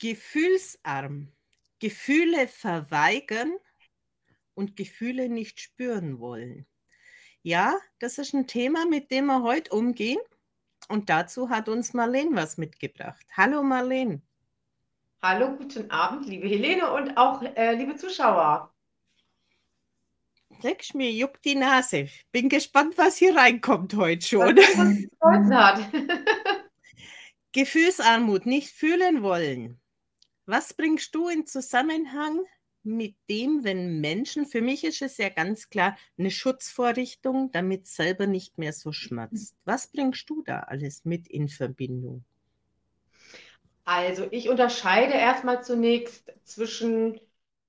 Gefühlsarm. Gefühle verweigern und Gefühle nicht spüren wollen. Ja, das ist ein Thema, mit dem wir heute umgehen. Und dazu hat uns Marlene was mitgebracht. Hallo Marlene. Hallo, guten Abend, liebe Helene und auch äh, liebe Zuschauer. Leck mir, juckt die Nase. Bin gespannt, was hier reinkommt heute schon. Was Gefühlsarmut, nicht fühlen wollen. Was bringst du in Zusammenhang mit dem, wenn Menschen, für mich ist es ja ganz klar eine Schutzvorrichtung, damit selber nicht mehr so schmerzt. Was bringst du da alles mit in Verbindung? Also ich unterscheide erstmal zunächst zwischen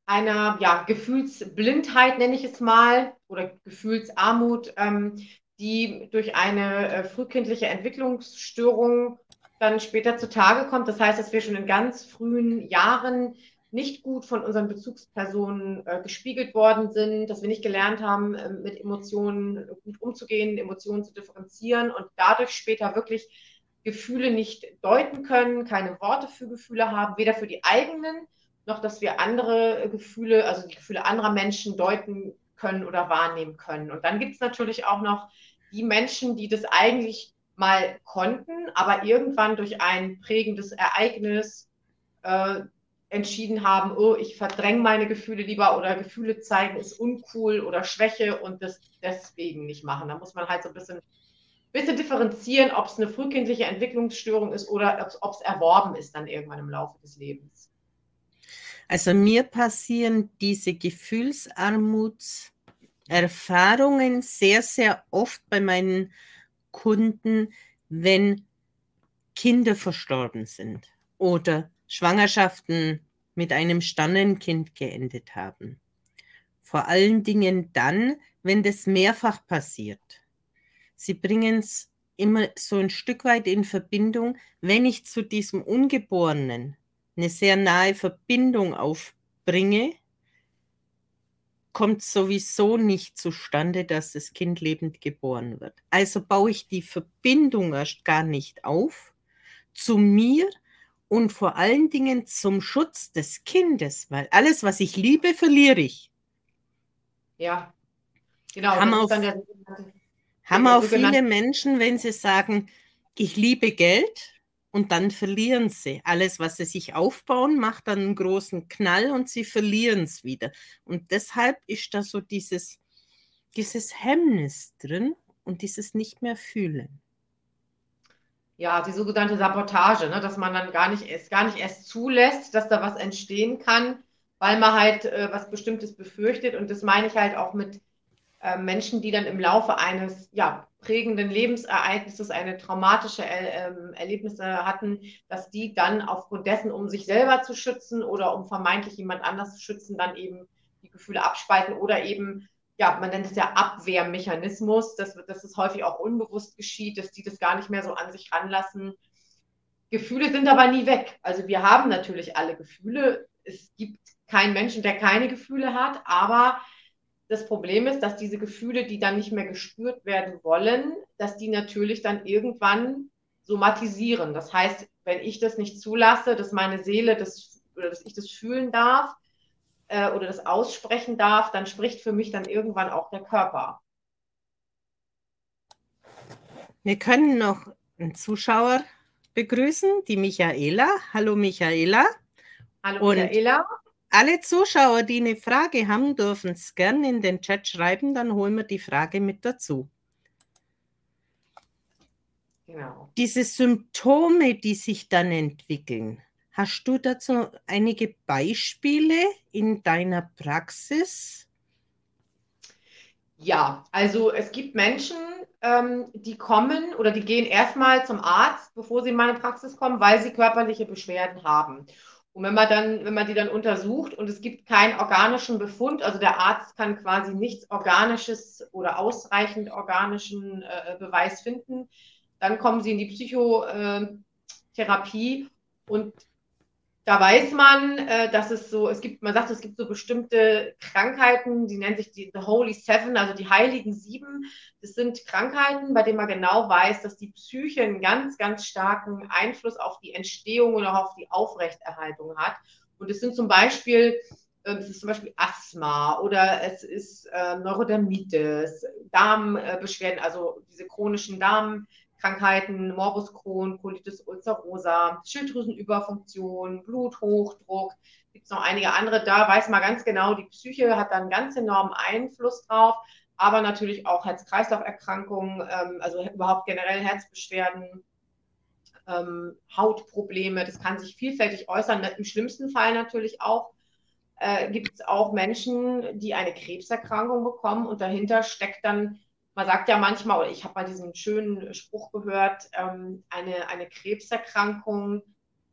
einer ja, Gefühlsblindheit, nenne ich es mal, oder Gefühlsarmut, ähm, die durch eine äh, frühkindliche Entwicklungsstörung dann später zutage kommt. Das heißt, dass wir schon in ganz frühen Jahren nicht gut von unseren Bezugspersonen äh, gespiegelt worden sind, dass wir nicht gelernt haben, äh, mit Emotionen gut umzugehen, Emotionen zu differenzieren und dadurch später wirklich Gefühle nicht deuten können, keine Worte für Gefühle haben, weder für die eigenen, noch dass wir andere Gefühle, also die Gefühle anderer Menschen deuten können oder wahrnehmen können. Und dann gibt es natürlich auch noch die Menschen, die das eigentlich mal konnten, aber irgendwann durch ein prägendes Ereignis äh, entschieden haben, oh, ich verdränge meine Gefühle lieber oder Gefühle zeigen ist uncool oder Schwäche und das deswegen nicht machen. Da muss man halt so ein bisschen, bisschen differenzieren, ob es eine frühkindliche Entwicklungsstörung ist oder ob es erworben ist dann irgendwann im Laufe des Lebens. Also mir passieren diese Gefühlsarmutserfahrungen sehr, sehr oft bei meinen Kunden, wenn Kinder verstorben sind oder Schwangerschaften mit einem Stannenkind geendet haben. Vor allen Dingen dann, wenn das mehrfach passiert. Sie bringen es immer so ein Stück weit in Verbindung, wenn ich zu diesem Ungeborenen eine sehr nahe Verbindung aufbringe, kommt sowieso nicht zustande, dass das Kind lebend geboren wird. Also baue ich die Verbindung erst gar nicht auf zu mir und vor allen Dingen zum Schutz des Kindes, weil alles, was ich liebe, verliere ich. Ja, genau. Haben auch, der, haben auch viele Menschen, wenn sie sagen, ich liebe Geld und dann verlieren sie. Alles, was sie sich aufbauen, macht dann einen großen Knall und sie verlieren es wieder. Und deshalb ist da so dieses, dieses Hemmnis drin und dieses nicht mehr fühlen ja, die sogenannte Sabotage, ne? dass man dann gar nicht, erst, gar nicht erst zulässt, dass da was entstehen kann, weil man halt äh, was Bestimmtes befürchtet. Und das meine ich halt auch mit äh, Menschen, die dann im Laufe eines ja, prägenden Lebensereignisses eine traumatische er ähm, Erlebnisse hatten, dass die dann aufgrund dessen, um sich selber zu schützen oder um vermeintlich jemand anders zu schützen, dann eben die Gefühle abspalten oder eben ja, man nennt es ja Abwehrmechanismus, dass, dass es häufig auch unbewusst geschieht, dass die das gar nicht mehr so an sich ranlassen. Gefühle sind aber nie weg. Also wir haben natürlich alle Gefühle. Es gibt keinen Menschen, der keine Gefühle hat, aber das Problem ist, dass diese Gefühle, die dann nicht mehr gespürt werden wollen, dass die natürlich dann irgendwann somatisieren. Das heißt, wenn ich das nicht zulasse, dass meine Seele das oder dass ich das fühlen darf, äh, oder das aussprechen darf, dann spricht für mich dann irgendwann auch der Körper. Wir können noch einen Zuschauer begrüßen, die Michaela. Hallo Michaela. Hallo Und Michaela. Alle Zuschauer, die eine Frage haben, dürfen es gerne in den Chat schreiben, dann holen wir die Frage mit dazu. Genau. Diese Symptome, die sich dann entwickeln, Hast du dazu einige Beispiele in deiner Praxis? Ja, also es gibt Menschen, ähm, die kommen oder die gehen erstmal zum Arzt, bevor sie in meine Praxis kommen, weil sie körperliche Beschwerden haben. Und wenn man dann, wenn man die dann untersucht und es gibt keinen organischen Befund, also der Arzt kann quasi nichts Organisches oder ausreichend organischen äh, Beweis finden, dann kommen sie in die Psychotherapie und da weiß man, äh, dass es so, es gibt, man sagt, es gibt so bestimmte Krankheiten, die nennen sich die The Holy Seven, also die Heiligen Sieben. Das sind Krankheiten, bei denen man genau weiß, dass die Psyche einen ganz, ganz starken Einfluss auf die Entstehung und auch auf die Aufrechterhaltung hat. Und es sind zum Beispiel, äh, es ist zum Beispiel Asthma oder es ist äh, Neurodermitis, Darmbeschwerden, also diese chronischen Darm Krankheiten, Morbus Crohn, Colitis ulcerosa, Schilddrüsenüberfunktion, Bluthochdruck, gibt es noch einige andere. Da weiß man ganz genau, die Psyche hat da einen ganz enormen Einfluss drauf, aber natürlich auch Herz-Kreislauf-Erkrankungen, ähm, also überhaupt generell Herzbeschwerden, ähm, Hautprobleme, das kann sich vielfältig äußern. Im schlimmsten Fall natürlich auch äh, gibt es auch Menschen, die eine Krebserkrankung bekommen und dahinter steckt dann man sagt ja manchmal, oder ich habe mal diesen schönen Spruch gehört, ähm, eine, eine Krebserkrankung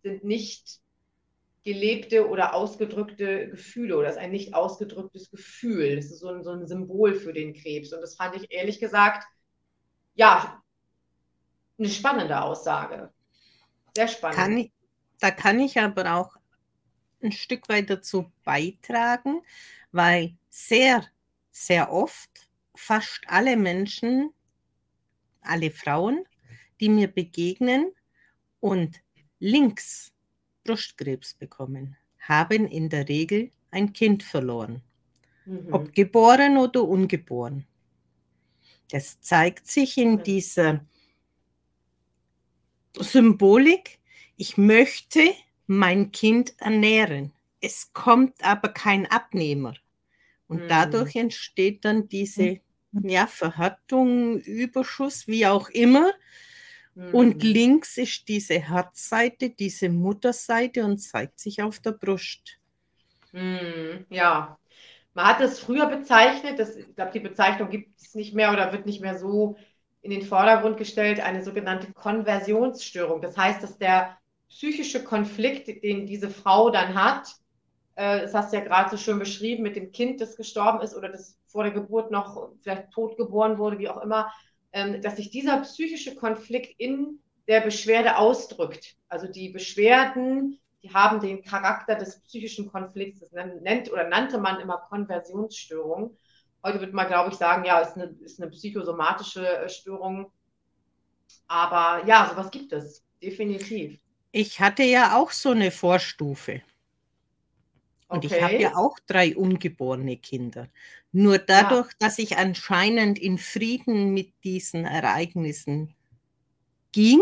sind nicht gelebte oder ausgedrückte Gefühle oder ist ein nicht ausgedrücktes Gefühl. Das ist so ein, so ein Symbol für den Krebs. Und das fand ich ehrlich gesagt, ja, eine spannende Aussage. Sehr spannend. Kann ich, da kann ich aber auch ein Stück weit dazu beitragen, weil sehr, sehr oft fast alle Menschen, alle Frauen, die mir begegnen und links Brustkrebs bekommen, haben in der Regel ein Kind verloren. Mhm. Ob geboren oder ungeboren. Das zeigt sich in dieser Symbolik. Ich möchte mein Kind ernähren. Es kommt aber kein Abnehmer. Und mhm. dadurch entsteht dann diese ja, Verhärtung, Überschuss, wie auch immer. Mhm. Und links ist diese Herzseite, diese Mutterseite und zeigt sich auf der Brust. Mhm. Ja, man hat es früher bezeichnet, das, ich glaube, die Bezeichnung gibt es nicht mehr oder wird nicht mehr so in den Vordergrund gestellt, eine sogenannte Konversionsstörung. Das heißt, dass der psychische Konflikt, den diese Frau dann hat, äh, das hast du ja gerade so schön beschrieben, mit dem Kind, das gestorben ist oder das vor der Geburt noch vielleicht tot geboren wurde, wie auch immer, ähm, dass sich dieser psychische Konflikt in der Beschwerde ausdrückt. Also die Beschwerden, die haben den Charakter des psychischen Konflikts. Das nennt oder nannte man immer Konversionsstörung. Heute wird man, glaube ich, sagen, ja, ist eine, ist eine psychosomatische äh, Störung. Aber ja, sowas gibt es, definitiv. Ich hatte ja auch so eine Vorstufe. Und okay. ich habe ja auch drei ungeborene Kinder. Nur dadurch, ja. dass ich anscheinend in Frieden mit diesen Ereignissen ging,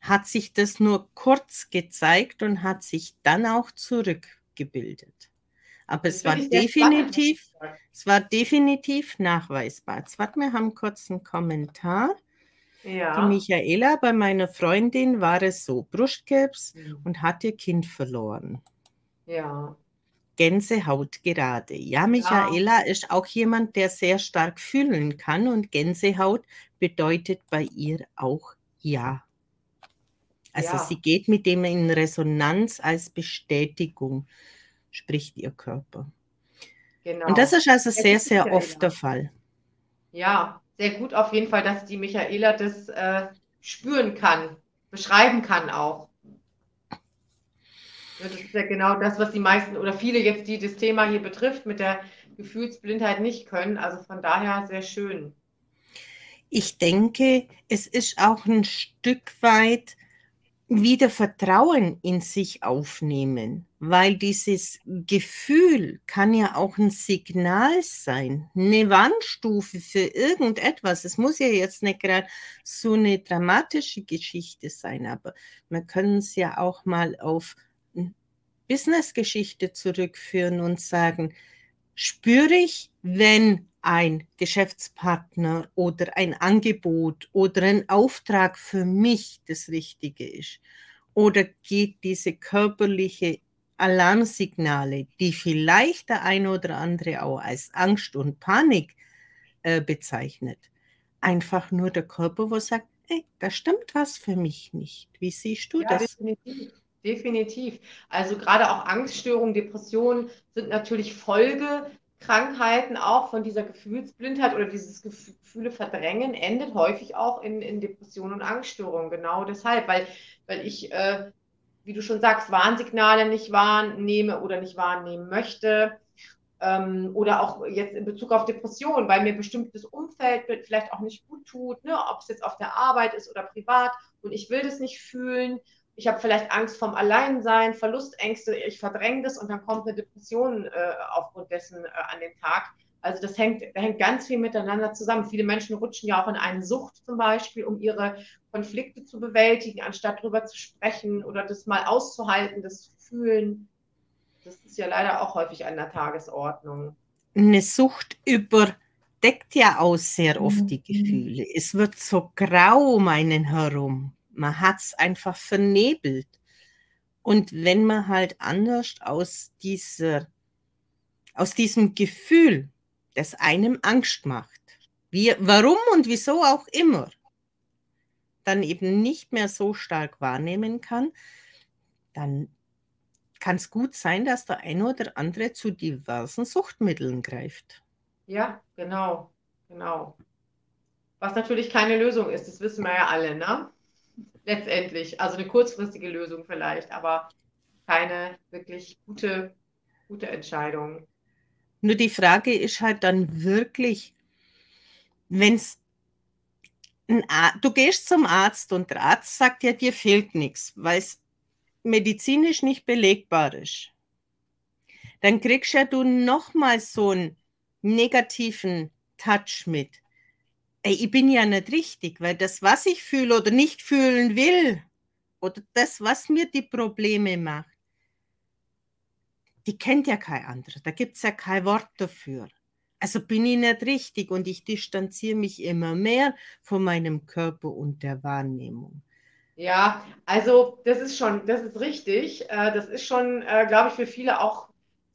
hat sich das nur kurz gezeigt und hat sich dann auch zurückgebildet. Aber es war definitiv, es war definitiv nachweisbar. Jetzt warte, wir haben kurz einen Kommentar. Ja. Die Michaela, bei meiner Freundin war es so, Brustkrebs mhm. und hat ihr Kind verloren. Ja. Gänsehaut gerade. Ja, Michaela ja. ist auch jemand, der sehr stark fühlen kann und Gänsehaut bedeutet bei ihr auch Ja. Also ja. sie geht mit dem in Resonanz als Bestätigung, spricht ihr Körper. Genau. Und das ist also sehr, sehr oft der Fall. Ja, sehr gut auf jeden Fall, dass die Michaela das äh, spüren kann, beschreiben kann auch. Das ist ja genau das, was die meisten oder viele jetzt, die das Thema hier betrifft, mit der Gefühlsblindheit nicht können. Also von daher sehr schön. Ich denke, es ist auch ein Stück weit wieder Vertrauen in sich aufnehmen, weil dieses Gefühl kann ja auch ein Signal sein, eine Warnstufe für irgendetwas. Es muss ja jetzt nicht gerade so eine dramatische Geschichte sein, aber wir können es ja auch mal auf Businessgeschichte zurückführen und sagen, spüre ich, wenn ein Geschäftspartner oder ein Angebot oder ein Auftrag für mich das Richtige ist? Oder geht diese körperliche Alarmsignale, die vielleicht der eine oder andere auch als Angst und Panik äh, bezeichnet, einfach nur der Körper, wo sagt, hey, da stimmt was für mich nicht. Wie siehst du ja, das? Definitiv. Definitiv. Also gerade auch Angststörungen, Depressionen sind natürlich Folgekrankheiten auch von dieser Gefühlsblindheit oder dieses Gefühle verdrängen, endet häufig auch in, in Depressionen und Angststörungen. Genau deshalb, weil, weil ich äh, wie du schon sagst, Warnsignale nicht wahrnehme oder nicht wahrnehmen möchte. Ähm, oder auch jetzt in Bezug auf Depressionen, weil mir bestimmtes Umfeld vielleicht auch nicht gut tut, ne? ob es jetzt auf der Arbeit ist oder privat und ich will das nicht fühlen. Ich habe vielleicht Angst vom Alleinsein, Verlustängste, ich verdränge das und dann kommt eine Depression äh, aufgrund dessen äh, an den Tag. Also das hängt, da hängt ganz viel miteinander zusammen. Viele Menschen rutschen ja auch in eine Sucht zum Beispiel, um ihre Konflikte zu bewältigen, anstatt darüber zu sprechen oder das mal auszuhalten, das zu fühlen. Das ist ja leider auch häufig an der Tagesordnung. Eine Sucht überdeckt ja auch sehr oft die mhm. Gefühle. Es wird so grau um einen herum. Man hat es einfach vernebelt. Und wenn man halt anders aus dieser, aus diesem Gefühl das einem Angst macht. Wie, warum und wieso auch immer, dann eben nicht mehr so stark wahrnehmen kann, dann kann es gut sein, dass der eine oder andere zu diversen Suchtmitteln greift. Ja, genau, genau. Was natürlich keine Lösung ist, das wissen wir ja alle, ne? Letztendlich. Also eine kurzfristige Lösung vielleicht, aber keine wirklich gute, gute Entscheidung. Nur die Frage ist halt dann wirklich, wenn es du gehst zum Arzt und der Arzt sagt ja, dir fehlt nichts, weil es medizinisch nicht belegbar ist. Dann kriegst ja du nochmal so einen negativen Touch mit. Ey, ich bin ja nicht richtig, weil das, was ich fühle oder nicht fühlen will, oder das, was mir die Probleme macht, die kennt ja kein anderer. Da gibt es ja kein Wort dafür. Also bin ich nicht richtig und ich distanziere mich immer mehr von meinem Körper und der Wahrnehmung. Ja, also das ist schon, das ist richtig. Äh, das ist schon, äh, glaube ich, für viele auch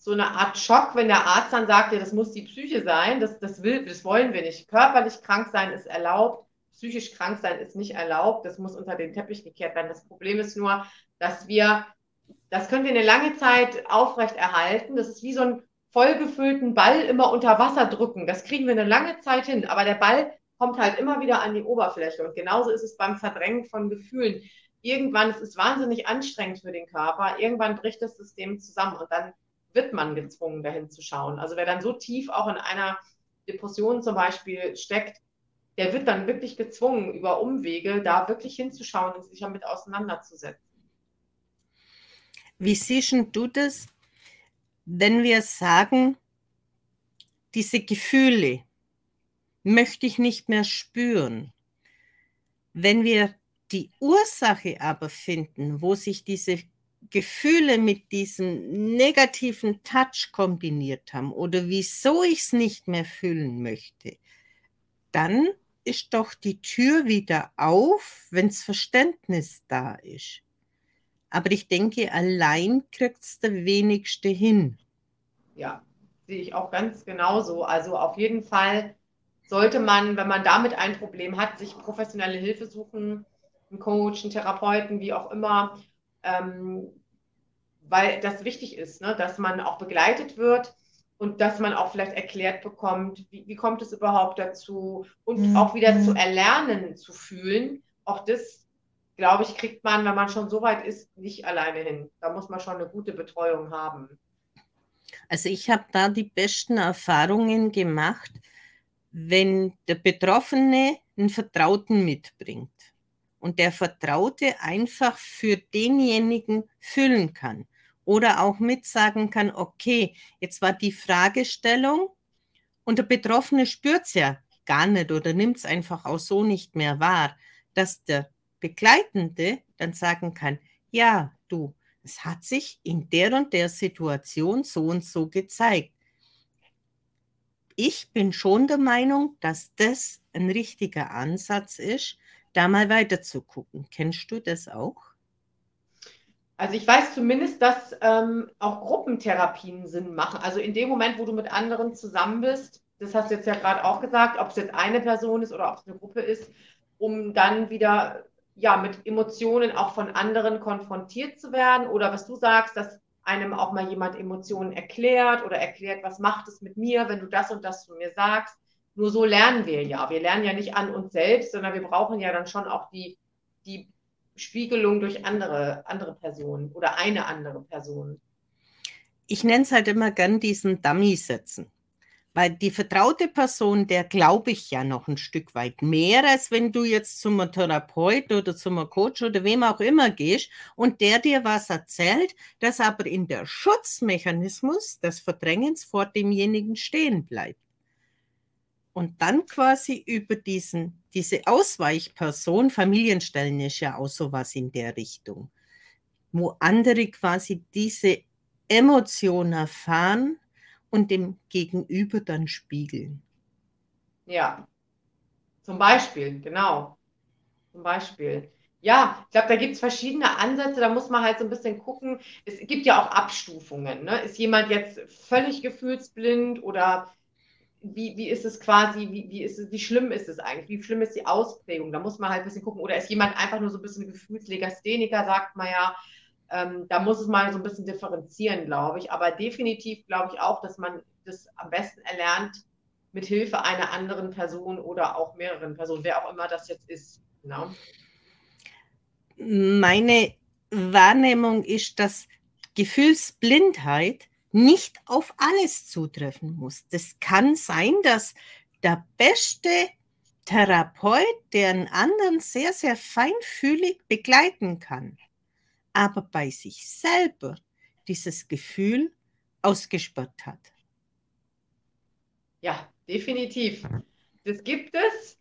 so eine Art Schock, wenn der Arzt dann sagt, ja, das muss die Psyche sein, das, das, will, das wollen wir nicht. Körperlich krank sein ist erlaubt, psychisch krank sein ist nicht erlaubt, das muss unter den Teppich gekehrt werden. Das Problem ist nur, dass wir das können wir eine lange Zeit aufrechterhalten. Das ist wie so einen vollgefüllten Ball immer unter Wasser drücken. Das kriegen wir eine lange Zeit hin. Aber der Ball kommt halt immer wieder an die Oberfläche. Und genauso ist es beim Verdrängen von Gefühlen. Irgendwann, es ist wahnsinnig anstrengend für den Körper. Irgendwann bricht das System zusammen und dann wird man gezwungen, dahin zu schauen. Also wer dann so tief auch in einer Depression zum Beispiel steckt, der wird dann wirklich gezwungen, über Umwege da wirklich hinzuschauen und sich damit auseinanderzusetzen. Wie siehst du das, wenn wir sagen, diese Gefühle möchte ich nicht mehr spüren? Wenn wir die Ursache aber finden, wo sich diese Gefühle mit diesem negativen Touch kombiniert haben oder wieso ich es nicht mehr fühlen möchte, dann ist doch die Tür wieder auf, wenn das Verständnis da ist. Aber ich denke, allein kriegt es der wenigste hin. Ja, sehe ich auch ganz genauso. Also auf jeden Fall sollte man, wenn man damit ein Problem hat, sich professionelle Hilfe suchen, einen Coach, einen Therapeuten, wie auch immer, ähm, weil das wichtig ist, ne? dass man auch begleitet wird und dass man auch vielleicht erklärt bekommt, wie, wie kommt es überhaupt dazu und mhm. auch wieder zu erlernen, zu fühlen. Auch das glaube ich, kriegt man, wenn man schon so weit ist, nicht alleine hin. Da muss man schon eine gute Betreuung haben. Also ich habe da die besten Erfahrungen gemacht, wenn der Betroffene einen Vertrauten mitbringt und der Vertraute einfach für denjenigen füllen kann oder auch mitsagen kann, okay, jetzt war die Fragestellung und der Betroffene spürt es ja gar nicht oder nimmt es einfach auch so nicht mehr wahr, dass der Begleitende dann sagen kann, ja, du, es hat sich in der und der Situation so und so gezeigt. Ich bin schon der Meinung, dass das ein richtiger Ansatz ist, da mal weiter zu gucken. Kennst du das auch? Also ich weiß zumindest, dass ähm, auch Gruppentherapien Sinn machen. Also in dem Moment, wo du mit anderen zusammen bist, das hast du jetzt ja gerade auch gesagt, ob es jetzt eine Person ist oder ob es eine Gruppe ist, um dann wieder ja, mit Emotionen auch von anderen konfrontiert zu werden oder was du sagst, dass einem auch mal jemand Emotionen erklärt oder erklärt, was macht es mit mir, wenn du das und das zu mir sagst. Nur so lernen wir ja. Wir lernen ja nicht an uns selbst, sondern wir brauchen ja dann schon auch die, die Spiegelung durch andere, andere Personen oder eine andere Person. Ich nenne es halt immer gern diesen Dummy-Setzen. Weil die vertraute Person, der glaube ich ja noch ein Stück weit mehr, als wenn du jetzt zum Therapeut oder zum Coach oder wem auch immer gehst und der dir was erzählt, das aber in der Schutzmechanismus des Verdrängens vor demjenigen stehen bleibt. Und dann quasi über diesen, diese Ausweichperson, Familienstellen ist ja auch sowas in der Richtung, wo andere quasi diese Emotion erfahren und dem Gegenüber dann spiegeln. Ja, zum Beispiel, genau. Zum Beispiel. Ja, ich glaube, da gibt es verschiedene Ansätze, da muss man halt so ein bisschen gucken. Es gibt ja auch Abstufungen. Ne? Ist jemand jetzt völlig gefühlsblind oder wie, wie ist es quasi, wie, wie, ist es, wie schlimm ist es eigentlich? Wie schlimm ist die Ausprägung? Da muss man halt ein bisschen gucken. Oder ist jemand einfach nur so ein bisschen Gefühlslegastheniker, sagt man ja, ähm, da muss es mal so ein bisschen differenzieren, glaube ich. Aber definitiv glaube ich auch, dass man das am besten erlernt mit Hilfe einer anderen Person oder auch mehreren Personen, wer auch immer das jetzt ist. Genau. Meine Wahrnehmung ist, dass Gefühlsblindheit nicht auf alles zutreffen muss. Das kann sein, dass der beste Therapeut, der einen anderen sehr, sehr feinfühlig begleiten kann, aber bei sich selber dieses Gefühl ausgesperrt hat. Ja, definitiv. Das gibt es.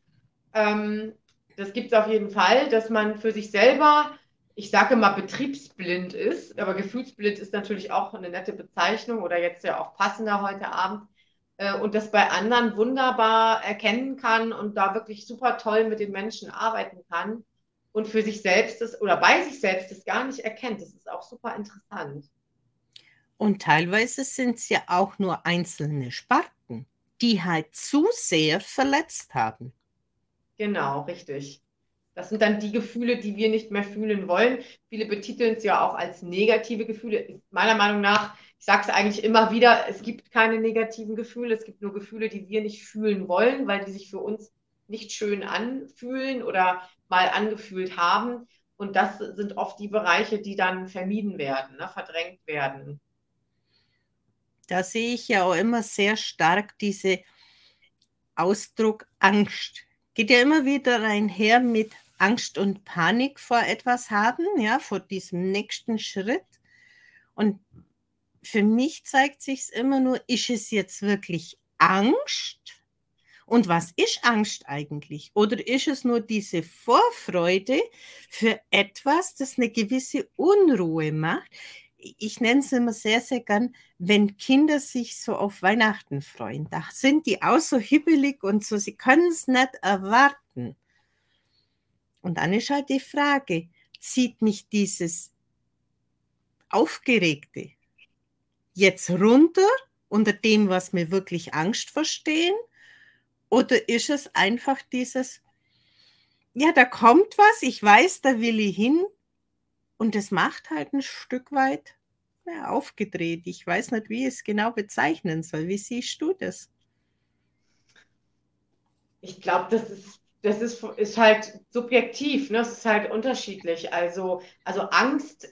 Ähm, das gibt es auf jeden Fall, dass man für sich selber, ich sage mal, betriebsblind ist. Aber gefühlsblind ist natürlich auch eine nette Bezeichnung oder jetzt ja auch passender heute Abend. Äh, und das bei anderen wunderbar erkennen kann und da wirklich super toll mit den Menschen arbeiten kann und für sich selbst das oder bei sich selbst das gar nicht erkennt. Das ist auch super interessant. Und teilweise sind es ja auch nur einzelne Sparten, die halt zu sehr verletzt haben. Genau, richtig. Das sind dann die Gefühle, die wir nicht mehr fühlen wollen. Viele betiteln es ja auch als negative Gefühle. Meiner Meinung nach, ich sage es eigentlich immer wieder, es gibt keine negativen Gefühle, es gibt nur Gefühle, die wir nicht fühlen wollen, weil die sich für uns nicht schön anfühlen oder mal angefühlt haben. Und das sind oft die Bereiche, die dann vermieden werden, ne, verdrängt werden. Da sehe ich ja auch immer sehr stark diese Ausdruck Angst. Geht ja immer wieder einher mit Angst und Panik vor etwas haben, ja, vor diesem nächsten Schritt. Und für mich zeigt sich es immer nur, ist es jetzt wirklich Angst und was ist Angst eigentlich? Oder ist es nur diese Vorfreude für etwas, das eine gewisse Unruhe macht? Ich nenne es immer sehr, sehr gern, wenn Kinder sich so auf Weihnachten freuen. Da sind die auch so hibbelig und so, sie können es nicht erwarten. Und dann ist halt die Frage, zieht mich dieses Aufgeregte jetzt runter unter dem, was mir wirklich Angst verstehen? Oder ist es einfach dieses, ja, da kommt was, ich weiß, da will ich hin und es macht halt ein Stück weit ja, aufgedreht. Ich weiß nicht, wie ich es genau bezeichnen soll. Wie siehst du das? Ich glaube, das ist das ist, ist halt subjektiv, ne? es ist halt unterschiedlich. Also, also Angst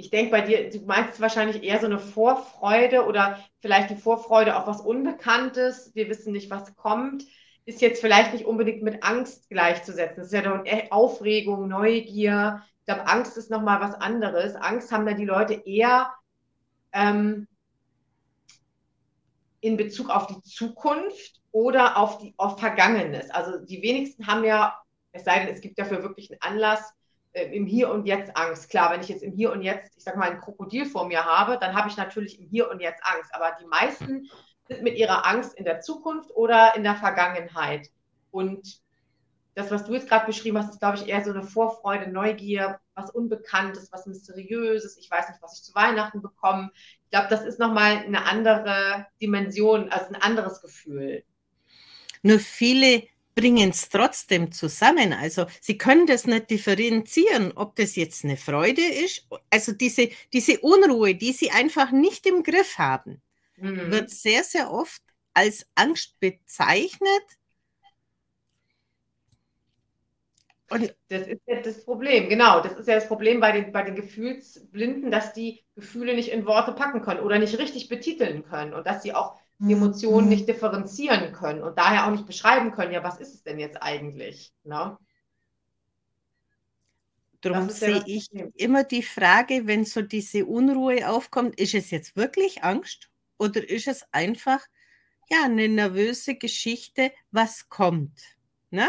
ich denke bei dir, du meinst wahrscheinlich eher so eine Vorfreude oder vielleicht die Vorfreude auf was Unbekanntes. Wir wissen nicht, was kommt. Ist jetzt vielleicht nicht unbedingt mit Angst gleichzusetzen. Das ist ja doch Aufregung, Neugier. Ich glaube, Angst ist nochmal was anderes. Angst haben da die Leute eher ähm, in Bezug auf die Zukunft oder auf, die, auf Vergangenes. Also die wenigsten haben ja, es sei denn, es gibt dafür wirklich einen Anlass, äh, im Hier und Jetzt Angst. Klar, wenn ich jetzt im Hier und Jetzt, ich sag mal, ein Krokodil vor mir habe, dann habe ich natürlich im Hier und Jetzt Angst. Aber die meisten sind mit ihrer Angst in der Zukunft oder in der Vergangenheit. Und das, was du jetzt gerade beschrieben hast, ist, glaube ich, eher so eine Vorfreude, Neugier, was Unbekanntes, was Mysteriöses. Ich weiß nicht, was ich zu Weihnachten bekomme. Ich glaube, das ist nochmal eine andere Dimension, also ein anderes Gefühl. Nur viele bringen es trotzdem zusammen. Also sie können das nicht differenzieren, ob das jetzt eine Freude ist. Also diese, diese Unruhe, die sie einfach nicht im Griff haben, mhm. wird sehr, sehr oft als Angst bezeichnet. Und das ist ja das Problem, genau. Das ist ja das Problem bei den, bei den Gefühlsblinden, dass die Gefühle nicht in Worte packen können oder nicht richtig betiteln können und dass sie auch Emotionen nicht differenzieren können und daher auch nicht beschreiben können, ja, was ist es denn jetzt eigentlich? Ne? Darum sehe ich immer die Frage, wenn so diese Unruhe aufkommt, ist es jetzt wirklich Angst oder ist es einfach ja eine nervöse Geschichte, was kommt? Ne?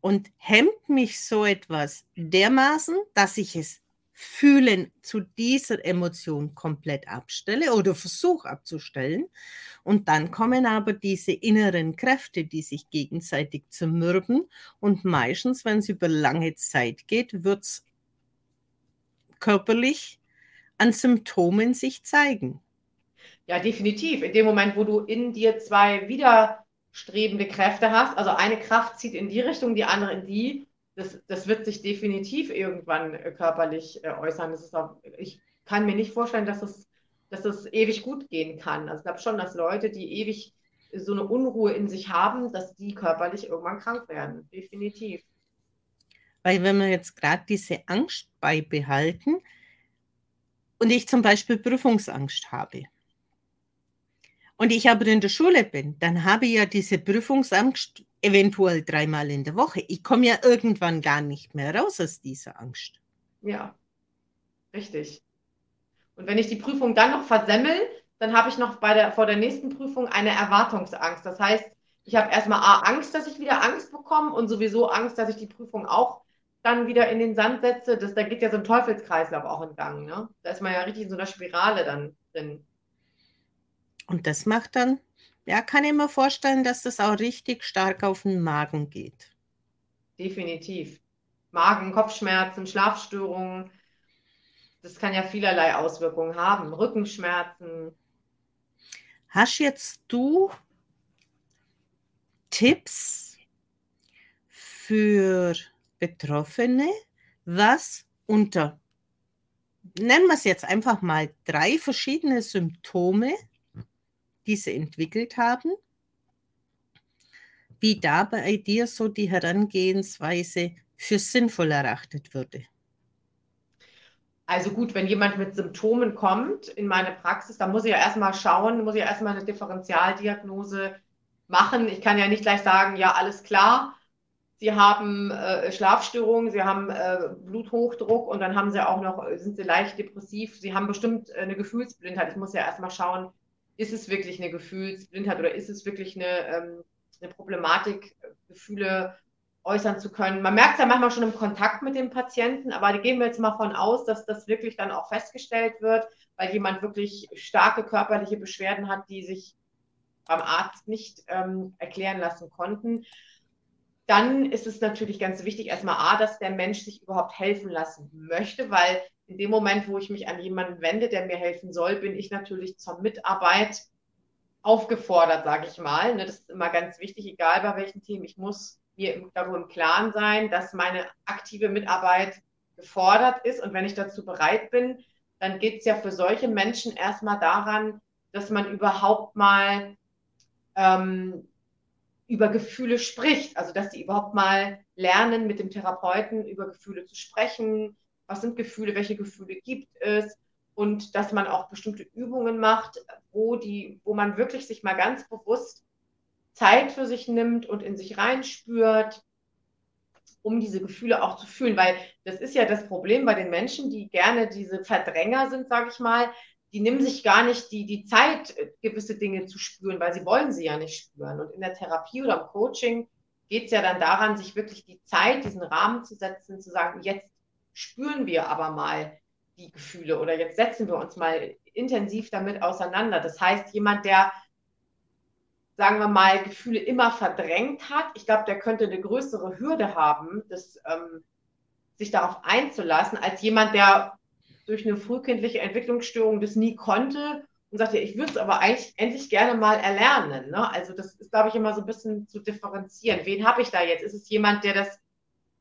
Und hemmt mich so etwas dermaßen, dass ich es Fühlen zu dieser Emotion komplett abstelle oder versuche abzustellen. Und dann kommen aber diese inneren Kräfte, die sich gegenseitig zermürben. Und meistens, wenn es über lange Zeit geht, wird es körperlich an Symptomen sich zeigen. Ja, definitiv. In dem Moment, wo du in dir zwei widerstrebende Kräfte hast, also eine Kraft zieht in die Richtung, die andere in die, das, das wird sich definitiv irgendwann äh, körperlich äh, äußern. Auch, ich kann mir nicht vorstellen, dass es, dass es ewig gut gehen kann. Also ich glaube schon, dass Leute, die ewig so eine Unruhe in sich haben, dass die körperlich irgendwann krank werden. Definitiv. Weil wenn wir jetzt gerade diese Angst beibehalten und ich zum Beispiel Prüfungsangst habe, und ich aber in der Schule bin, dann habe ich ja diese Prüfungsangst eventuell dreimal in der Woche. Ich komme ja irgendwann gar nicht mehr raus aus dieser Angst. Ja, richtig. Und wenn ich die Prüfung dann noch versemmel, dann habe ich noch bei der, vor der nächsten Prüfung eine Erwartungsangst. Das heißt, ich habe erstmal A, Angst, dass ich wieder Angst bekomme und sowieso Angst, dass ich die Prüfung auch dann wieder in den Sand setze. Das, da geht ja so ein Teufelskreislauf auch in Gang. Ne? Da ist man ja richtig in so einer Spirale dann drin. Und das macht dann, ja, kann ich mir vorstellen, dass das auch richtig stark auf den Magen geht. Definitiv. Magen, Kopfschmerzen, Schlafstörungen, das kann ja vielerlei Auswirkungen haben. Rückenschmerzen. Hast jetzt du Tipps für Betroffene, was unter, nennen wir es jetzt einfach mal, drei verschiedene Symptome die sie entwickelt haben, wie da bei dir so die Herangehensweise für sinnvoll erachtet würde. Also gut, wenn jemand mit Symptomen kommt in meine Praxis, dann muss ich ja erstmal schauen, muss ich ja erstmal eine Differentialdiagnose machen. Ich kann ja nicht gleich sagen, ja, alles klar, Sie haben äh, Schlafstörungen, Sie haben äh, Bluthochdruck und dann haben Sie auch noch, sind Sie leicht depressiv, Sie haben bestimmt eine Gefühlsblindheit. Ich muss ja erstmal schauen, ist es wirklich eine Gefühlsblindheit oder ist es wirklich eine, ähm, eine Problematik, Gefühle äußern zu können. Man merkt es ja manchmal schon im Kontakt mit dem Patienten, aber da gehen wir jetzt mal von aus, dass das wirklich dann auch festgestellt wird, weil jemand wirklich starke körperliche Beschwerden hat, die sich beim Arzt nicht ähm, erklären lassen konnten. Dann ist es natürlich ganz wichtig, erstmal A, dass der Mensch sich überhaupt helfen lassen möchte, weil in dem Moment, wo ich mich an jemanden wende, der mir helfen soll, bin ich natürlich zur Mitarbeit aufgefordert, sage ich mal. Ne, das ist immer ganz wichtig, egal bei welchem Team. Ich muss mir darüber im Klaren sein, dass meine aktive Mitarbeit gefordert ist. Und wenn ich dazu bereit bin, dann geht es ja für solche Menschen erstmal daran, dass man überhaupt mal ähm, über Gefühle spricht. Also dass sie überhaupt mal lernen, mit dem Therapeuten über Gefühle zu sprechen, was sind Gefühle, welche Gefühle gibt es und dass man auch bestimmte Übungen macht, wo, die, wo man wirklich sich mal ganz bewusst Zeit für sich nimmt und in sich reinspürt, um diese Gefühle auch zu fühlen. Weil das ist ja das Problem bei den Menschen, die gerne diese Verdränger sind, sage ich mal, die nehmen sich gar nicht die, die Zeit, gewisse Dinge zu spüren, weil sie wollen sie ja nicht spüren. Und in der Therapie oder im Coaching geht es ja dann daran, sich wirklich die Zeit, diesen Rahmen zu setzen, zu sagen, jetzt spüren wir aber mal die Gefühle oder jetzt setzen wir uns mal intensiv damit auseinander. Das heißt, jemand, der, sagen wir mal, Gefühle immer verdrängt hat, ich glaube, der könnte eine größere Hürde haben, das, ähm, sich darauf einzulassen, als jemand, der durch eine frühkindliche Entwicklungsstörung das nie konnte und sagte, ich würde es aber eigentlich endlich gerne mal erlernen. Ne? Also das ist, glaube ich, immer so ein bisschen zu differenzieren. Wen habe ich da jetzt? Ist es jemand, der das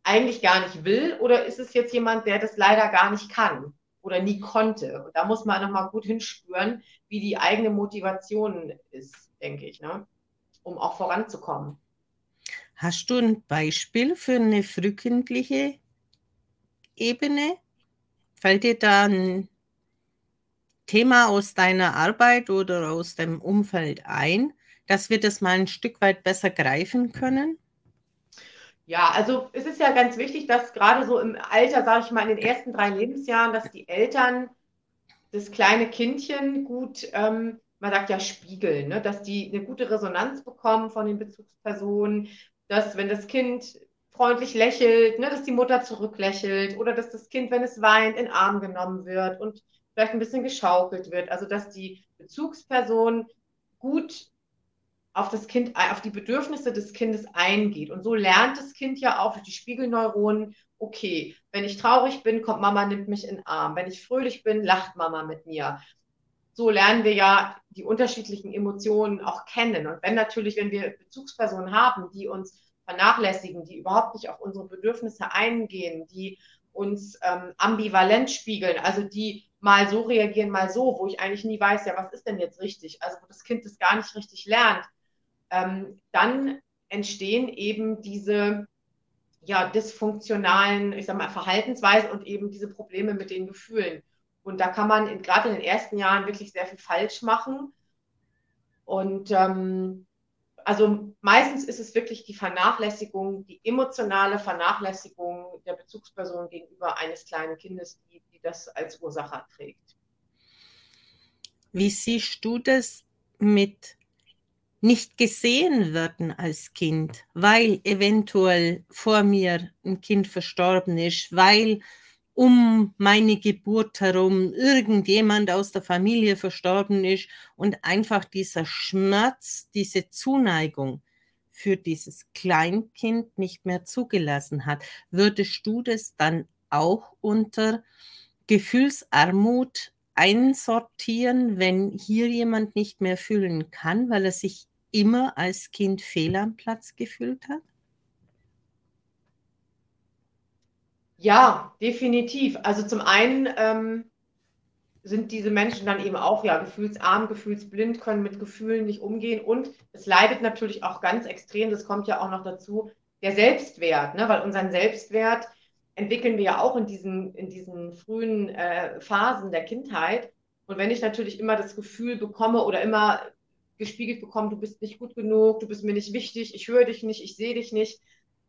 eigentlich gar nicht will oder ist es jetzt jemand, der das leider gar nicht kann oder nie konnte? Und da muss man nochmal gut hinspüren, wie die eigene Motivation ist, denke ich, ne? um auch voranzukommen. Hast du ein Beispiel für eine frühkindliche Ebene? Fällt dir da ein Thema aus deiner Arbeit oder aus dem Umfeld ein, dass wir das mal ein Stück weit besser greifen können? Ja, also es ist ja ganz wichtig, dass gerade so im Alter, sage ich mal, in den ersten drei Lebensjahren, dass die Eltern das kleine Kindchen gut, ähm, man sagt ja spiegeln, ne? dass die eine gute Resonanz bekommen von den Bezugspersonen, dass wenn das Kind freundlich lächelt, ne, dass die Mutter zurücklächelt oder dass das Kind, wenn es weint, in Arm genommen wird und vielleicht ein bisschen geschaukelt wird. Also dass die Bezugsperson gut auf das Kind, auf die Bedürfnisse des Kindes eingeht. Und so lernt das Kind ja auch durch die Spiegelneuronen, okay, wenn ich traurig bin, kommt Mama, nimmt mich in den Arm. Wenn ich fröhlich bin, lacht Mama mit mir. So lernen wir ja die unterschiedlichen Emotionen auch kennen. Und wenn natürlich, wenn wir Bezugspersonen haben, die uns vernachlässigen, die überhaupt nicht auf unsere Bedürfnisse eingehen, die uns ähm, ambivalent spiegeln, also die mal so reagieren, mal so, wo ich eigentlich nie weiß, ja, was ist denn jetzt richtig? Also wo das Kind das gar nicht richtig lernt, ähm, dann entstehen eben diese ja, dysfunktionalen, ich sag mal, Verhaltensweisen und eben diese Probleme mit den Gefühlen. Und da kann man gerade in den ersten Jahren wirklich sehr viel falsch machen. Und ähm, also meistens ist es wirklich die Vernachlässigung, die emotionale Vernachlässigung der Bezugsperson gegenüber eines kleinen Kindes, die, die das als Ursache trägt. Wie siehst du das mit nicht gesehen werden als Kind, weil eventuell vor mir ein Kind verstorben ist, weil um meine Geburt herum irgendjemand aus der Familie verstorben ist und einfach dieser Schmerz, diese Zuneigung für dieses Kleinkind nicht mehr zugelassen hat. Würdest du das dann auch unter Gefühlsarmut einsortieren, wenn hier jemand nicht mehr fühlen kann, weil er sich immer als Kind fehl am Platz gefühlt hat? Ja, definitiv. Also zum einen ähm, sind diese Menschen dann eben auch ja gefühlsarm, gefühlsblind, können mit Gefühlen nicht umgehen und es leidet natürlich auch ganz extrem, das kommt ja auch noch dazu, der Selbstwert, ne? weil unseren Selbstwert entwickeln wir ja auch in diesen, in diesen frühen äh, Phasen der Kindheit. Und wenn ich natürlich immer das Gefühl bekomme oder immer gespiegelt bekomme, du bist nicht gut genug, du bist mir nicht wichtig, ich höre dich nicht, ich sehe dich nicht,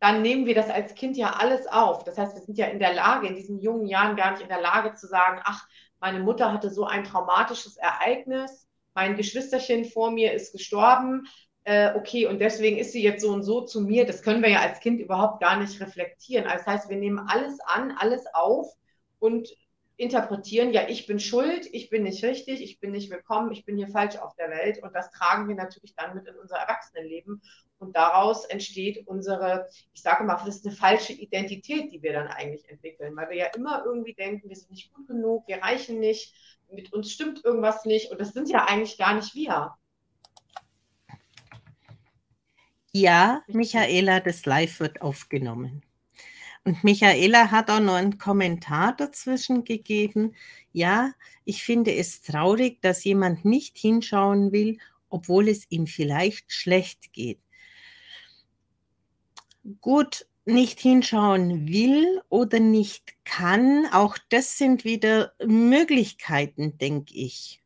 dann nehmen wir das als Kind ja alles auf. Das heißt, wir sind ja in der Lage, in diesen jungen Jahren gar nicht in der Lage zu sagen, ach, meine Mutter hatte so ein traumatisches Ereignis, mein Geschwisterchen vor mir ist gestorben, äh, okay, und deswegen ist sie jetzt so und so zu mir. Das können wir ja als Kind überhaupt gar nicht reflektieren. Also das heißt, wir nehmen alles an, alles auf und interpretieren, ja, ich bin schuld, ich bin nicht richtig, ich bin nicht willkommen, ich bin hier falsch auf der Welt. Und das tragen wir natürlich dann mit in unser Erwachsenenleben. Und daraus entsteht unsere, ich sage mal, das ist eine falsche Identität, die wir dann eigentlich entwickeln, weil wir ja immer irgendwie denken, wir sind nicht gut genug, wir reichen nicht, mit uns stimmt irgendwas nicht. Und das sind ja eigentlich gar nicht wir. Ja, Michaela, das Live wird aufgenommen. Und Michaela hat auch noch einen Kommentar dazwischen gegeben. Ja, ich finde es traurig, dass jemand nicht hinschauen will, obwohl es ihm vielleicht schlecht geht. Gut, nicht hinschauen will oder nicht kann, auch das sind wieder Möglichkeiten, denke ich.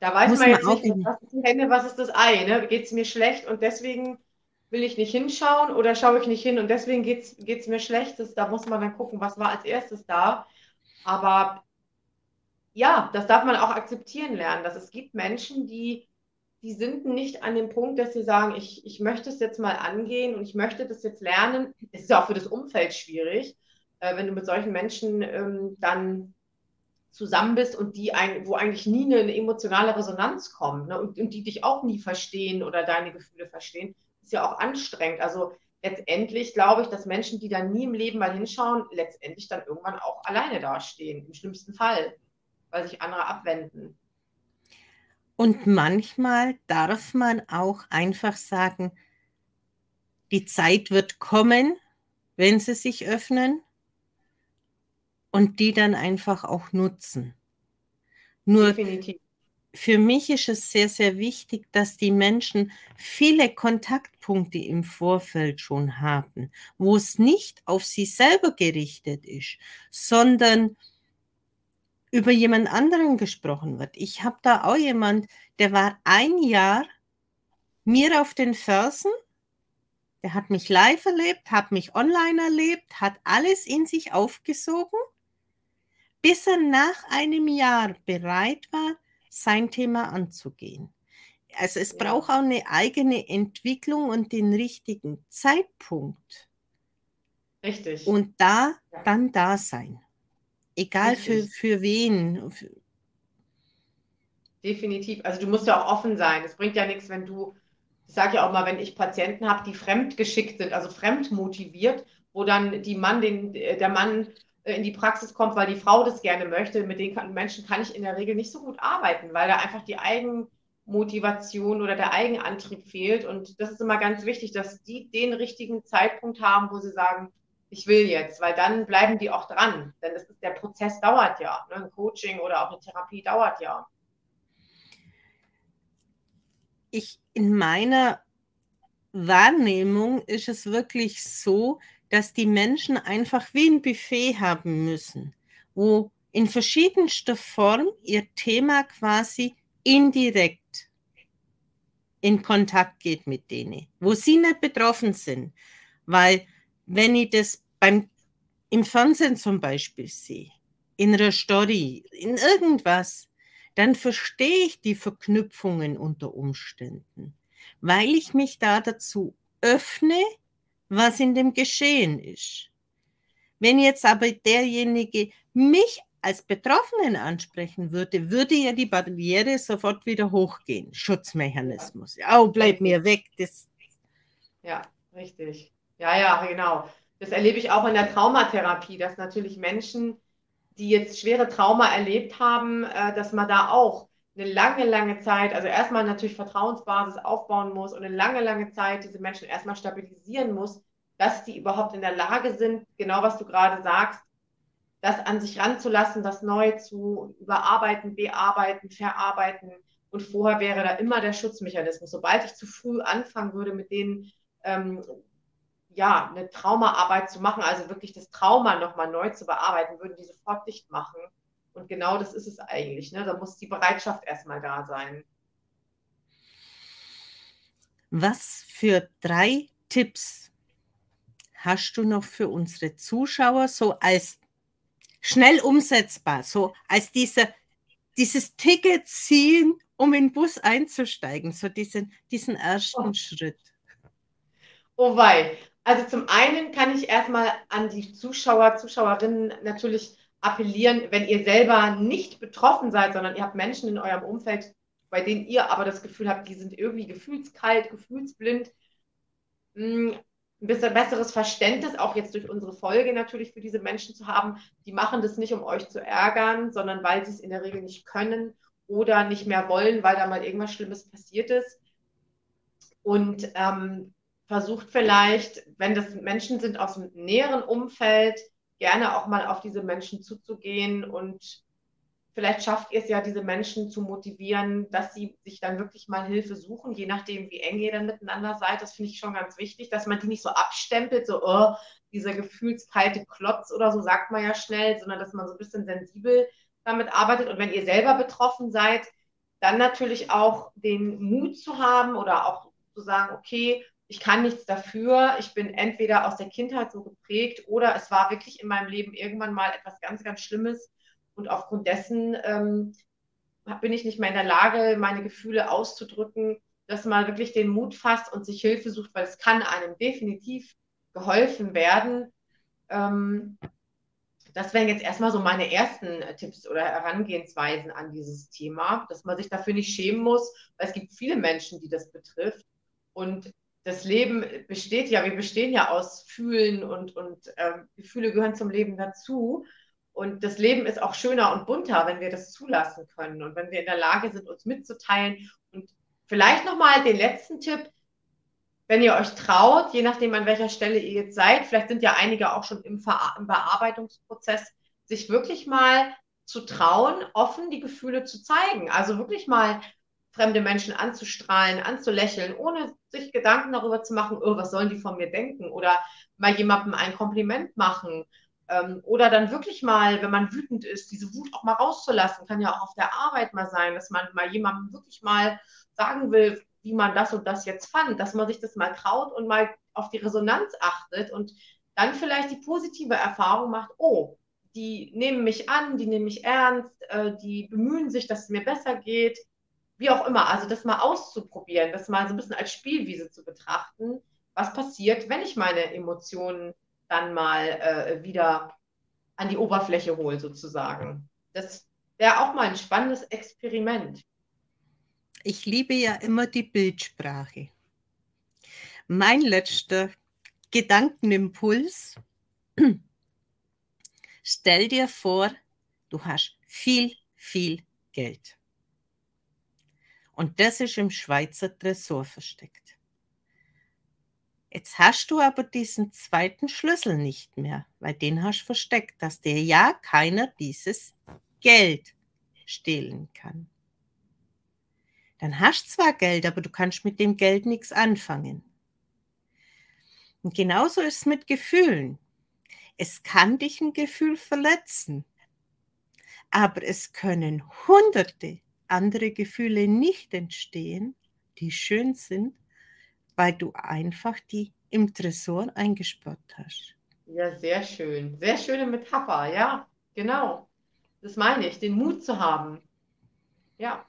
Da weiß Muss man jetzt nicht, was ist, Hände, was ist das Ei? Ne? Geht es mir schlecht und deswegen will ich nicht hinschauen oder schaue ich nicht hin und deswegen geht es mir schlecht. Da muss man dann gucken, was war als erstes da. Aber ja, das darf man auch akzeptieren lernen, dass es gibt Menschen, die, die sind nicht an dem Punkt, dass sie sagen, ich, ich möchte es jetzt mal angehen und ich möchte das jetzt lernen. Es ist ja auch für das Umfeld schwierig, äh, wenn du mit solchen Menschen ähm, dann zusammen bist und die ein, wo eigentlich nie eine, eine emotionale Resonanz kommt ne? und, und die dich auch nie verstehen oder deine Gefühle verstehen ist ja auch anstrengend. Also letztendlich glaube ich, dass Menschen, die dann nie im Leben mal hinschauen, letztendlich dann irgendwann auch alleine dastehen, im schlimmsten Fall, weil sich andere abwenden. Und manchmal darf man auch einfach sagen, die Zeit wird kommen, wenn sie sich öffnen und die dann einfach auch nutzen. Nur Definitiv. Für mich ist es sehr, sehr wichtig, dass die Menschen viele Kontaktpunkte im Vorfeld schon haben, wo es nicht auf sie selber gerichtet ist, sondern über jemand anderen gesprochen wird. Ich habe da auch jemand, der war ein Jahr mir auf den Fersen, der hat mich live erlebt, hat mich online erlebt, hat alles in sich aufgesogen, bis er nach einem Jahr bereit war, sein Thema anzugehen. Also es ja. braucht auch eine eigene Entwicklung und den richtigen Zeitpunkt. Richtig. Und da ja. dann da sein. Egal für, für wen. Definitiv. Also du musst ja auch offen sein. Es bringt ja nichts, wenn du, ich sage ja auch mal, wenn ich Patienten habe, die fremdgeschickt sind, also fremdmotiviert, wo dann die Mann, den, der Mann äh, in die Praxis kommt, weil die Frau das gerne möchte, mit den Menschen kann ich in der Regel nicht so gut arbeiten, weil da einfach die Eigenmotivation oder der Eigenantrieb fehlt. Und das ist immer ganz wichtig, dass die den richtigen Zeitpunkt haben, wo sie sagen, ich will jetzt, weil dann bleiben die auch dran. Denn das ist, der Prozess dauert ja. Ne? Ein Coaching oder auch eine Therapie dauert ja. Ich in meiner Wahrnehmung ist es wirklich so, dass die Menschen einfach wie ein Buffet haben müssen, wo in verschiedenster Form ihr Thema quasi indirekt in Kontakt geht mit denen, wo sie nicht betroffen sind. Weil wenn ich das beim, im Fernsehen zum Beispiel sehe, in einer Story, in irgendwas, dann verstehe ich die Verknüpfungen unter Umständen, weil ich mich da dazu öffne, was in dem Geschehen ist. Wenn jetzt aber derjenige mich als Betroffenen ansprechen würde, würde ja die Barriere sofort wieder hochgehen. Schutzmechanismus. Ja, oh, bleib mir weg. Das ja, richtig. Ja, ja, genau. Das erlebe ich auch in der Traumatherapie, dass natürlich Menschen, die jetzt schwere Trauma erlebt haben, äh, dass man da auch eine lange, lange Zeit, also erstmal natürlich Vertrauensbasis aufbauen muss und eine lange, lange Zeit diese Menschen erstmal stabilisieren muss, dass die überhaupt in der Lage sind, genau was du gerade sagst, das an sich ranzulassen, das neu zu überarbeiten, bearbeiten, verarbeiten. Und vorher wäre da immer der Schutzmechanismus. Sobald ich zu früh anfangen würde, mit denen ähm, ja, eine Traumaarbeit zu machen, also wirklich das Trauma nochmal neu zu bearbeiten, würden die sofort dicht machen. Und genau das ist es eigentlich. Ne? Da muss die Bereitschaft erstmal da sein. Was für drei Tipps hast du noch für unsere Zuschauer so als schnell umsetzbar, so als diese, dieses Ticket ziehen, um in den Bus einzusteigen, so diesen, diesen ersten oh. Schritt? Oh wei. Also zum einen kann ich erstmal an die Zuschauer, Zuschauerinnen natürlich appellieren, wenn ihr selber nicht betroffen seid, sondern ihr habt Menschen in eurem Umfeld, bei denen ihr aber das Gefühl habt, die sind irgendwie gefühlskalt, gefühlsblind, hm, ein bisschen besseres Verständnis, auch jetzt durch unsere Folge natürlich für diese Menschen zu haben. Die machen das nicht, um euch zu ärgern, sondern weil sie es in der Regel nicht können oder nicht mehr wollen, weil da mal irgendwas Schlimmes passiert ist. Und ähm, versucht vielleicht, wenn das Menschen sind aus dem näheren Umfeld, gerne auch mal auf diese Menschen zuzugehen und vielleicht schafft ihr es ja, diese Menschen zu motivieren, dass sie sich dann wirklich mal Hilfe suchen, je nachdem, wie eng ihr dann miteinander seid. Das finde ich schon ganz wichtig, dass man die nicht so abstempelt, so, oh, dieser gefühlskalte Klotz oder so, sagt man ja schnell, sondern dass man so ein bisschen sensibel damit arbeitet. Und wenn ihr selber betroffen seid, dann natürlich auch den Mut zu haben oder auch zu sagen, okay, ich kann nichts dafür, ich bin entweder aus der Kindheit so geprägt oder es war wirklich in meinem Leben irgendwann mal etwas ganz, ganz Schlimmes und aufgrund dessen ähm, bin ich nicht mehr in der Lage, meine Gefühle auszudrücken, dass man wirklich den Mut fasst und sich Hilfe sucht, weil es kann einem definitiv geholfen werden. Ähm, das wären jetzt erstmal so meine ersten Tipps oder Herangehensweisen an dieses Thema, dass man sich dafür nicht schämen muss, weil es gibt viele Menschen, die das betrifft. Und das Leben besteht ja, wir bestehen ja aus Fühlen und, und ähm, Gefühle gehören zum Leben dazu. Und das Leben ist auch schöner und bunter, wenn wir das zulassen können und wenn wir in der Lage sind, uns mitzuteilen. Und vielleicht nochmal den letzten Tipp, wenn ihr euch traut, je nachdem, an welcher Stelle ihr jetzt seid, vielleicht sind ja einige auch schon im, Ver im Bearbeitungsprozess, sich wirklich mal zu trauen, offen die Gefühle zu zeigen. Also wirklich mal fremde Menschen anzustrahlen, anzulächeln, ohne sich Gedanken darüber zu machen, oh, was sollen die von mir denken? Oder mal jemandem ein Kompliment machen. Ähm, oder dann wirklich mal, wenn man wütend ist, diese Wut auch mal rauszulassen. Kann ja auch auf der Arbeit mal sein, dass man mal jemandem wirklich mal sagen will, wie man das und das jetzt fand, dass man sich das mal traut und mal auf die Resonanz achtet und dann vielleicht die positive Erfahrung macht, oh, die nehmen mich an, die nehmen mich ernst, äh, die bemühen sich, dass es mir besser geht, wie auch immer. Also das mal auszuprobieren, das mal so ein bisschen als Spielwiese zu betrachten, was passiert, wenn ich meine Emotionen dann mal äh, wieder an die Oberfläche hole, sozusagen. Das wäre auch mal ein spannendes Experiment. Ich liebe ja immer die Bildsprache. Mein letzter Gedankenimpuls. Stell dir vor, du hast viel, viel Geld. Und das ist im Schweizer Tresor versteckt. Jetzt hast du aber diesen zweiten Schlüssel nicht mehr, weil den hast versteckt, dass dir ja keiner dieses Geld stehlen kann. Dann hast du zwar Geld, aber du kannst mit dem Geld nichts anfangen. Und genauso ist es mit Gefühlen. Es kann dich ein Gefühl verletzen, aber es können hunderte andere Gefühle nicht entstehen, die schön sind, weil du einfach die im Tresor eingesperrt hast. Ja, sehr schön. Sehr schöne Metapher, ja, genau. Das meine ich, den Mut zu haben. Ja.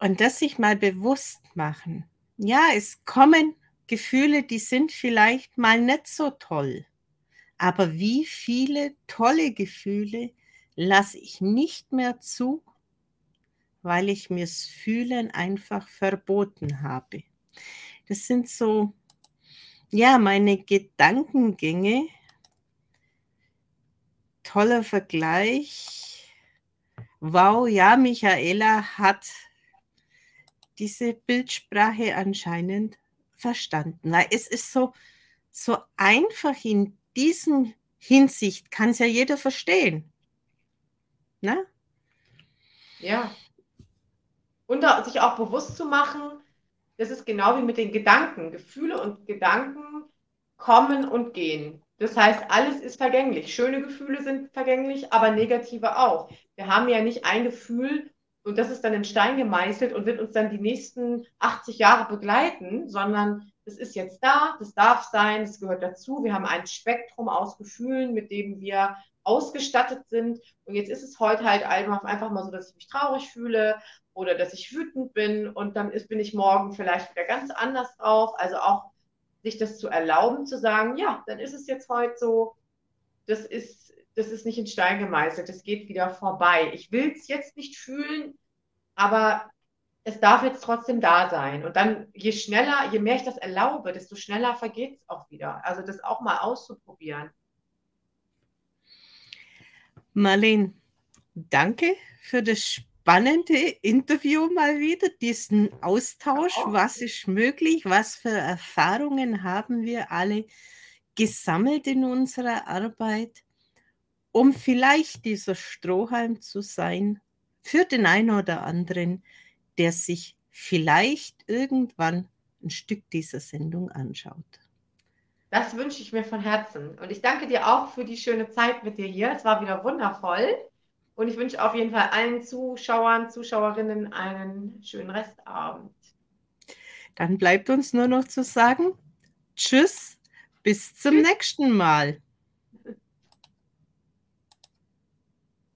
Und das sich mal bewusst machen. Ja, es kommen Gefühle, die sind vielleicht mal nicht so toll. Aber wie viele tolle Gefühle lasse ich nicht mehr zu, weil ich mir's Fühlen einfach verboten habe. Das sind so, ja, meine Gedankengänge. Toller Vergleich. Wow, ja, Michaela hat diese Bildsprache anscheinend verstanden. Weil es ist so, so einfach in diesem Hinsicht, kann es ja jeder verstehen. Ne? Ja. Und sich auch bewusst zu machen, das ist genau wie mit den Gedanken. Gefühle und Gedanken kommen und gehen. Das heißt, alles ist vergänglich. Schöne Gefühle sind vergänglich, aber negative auch. Wir haben ja nicht ein Gefühl und das ist dann in Stein gemeißelt und wird uns dann die nächsten 80 Jahre begleiten, sondern es ist jetzt da, das darf sein, es gehört dazu. Wir haben ein Spektrum aus Gefühlen, mit dem wir ausgestattet sind. Und jetzt ist es heute halt einfach mal so, dass ich mich traurig fühle oder dass ich wütend bin und dann ist, bin ich morgen vielleicht wieder ganz anders drauf. Also auch sich das zu erlauben, zu sagen, ja, dann ist es jetzt heute so, das ist das ist nicht in Stein gemeißelt, das geht wieder vorbei. Ich will es jetzt nicht fühlen, aber es darf jetzt trotzdem da sein. Und dann, je schneller, je mehr ich das erlaube, desto schneller vergeht es auch wieder. Also das auch mal auszuprobieren. Marlene, danke für das spannende Interview mal wieder, diesen Austausch. Was ist möglich? Was für Erfahrungen haben wir alle gesammelt in unserer Arbeit? um vielleicht dieser Strohhalm zu sein für den einen oder anderen, der sich vielleicht irgendwann ein Stück dieser Sendung anschaut. Das wünsche ich mir von Herzen. Und ich danke dir auch für die schöne Zeit mit dir hier. Es war wieder wundervoll. Und ich wünsche auf jeden Fall allen Zuschauern, Zuschauerinnen einen schönen Restabend. Dann bleibt uns nur noch zu sagen, tschüss, bis zum Tschüss. nächsten Mal.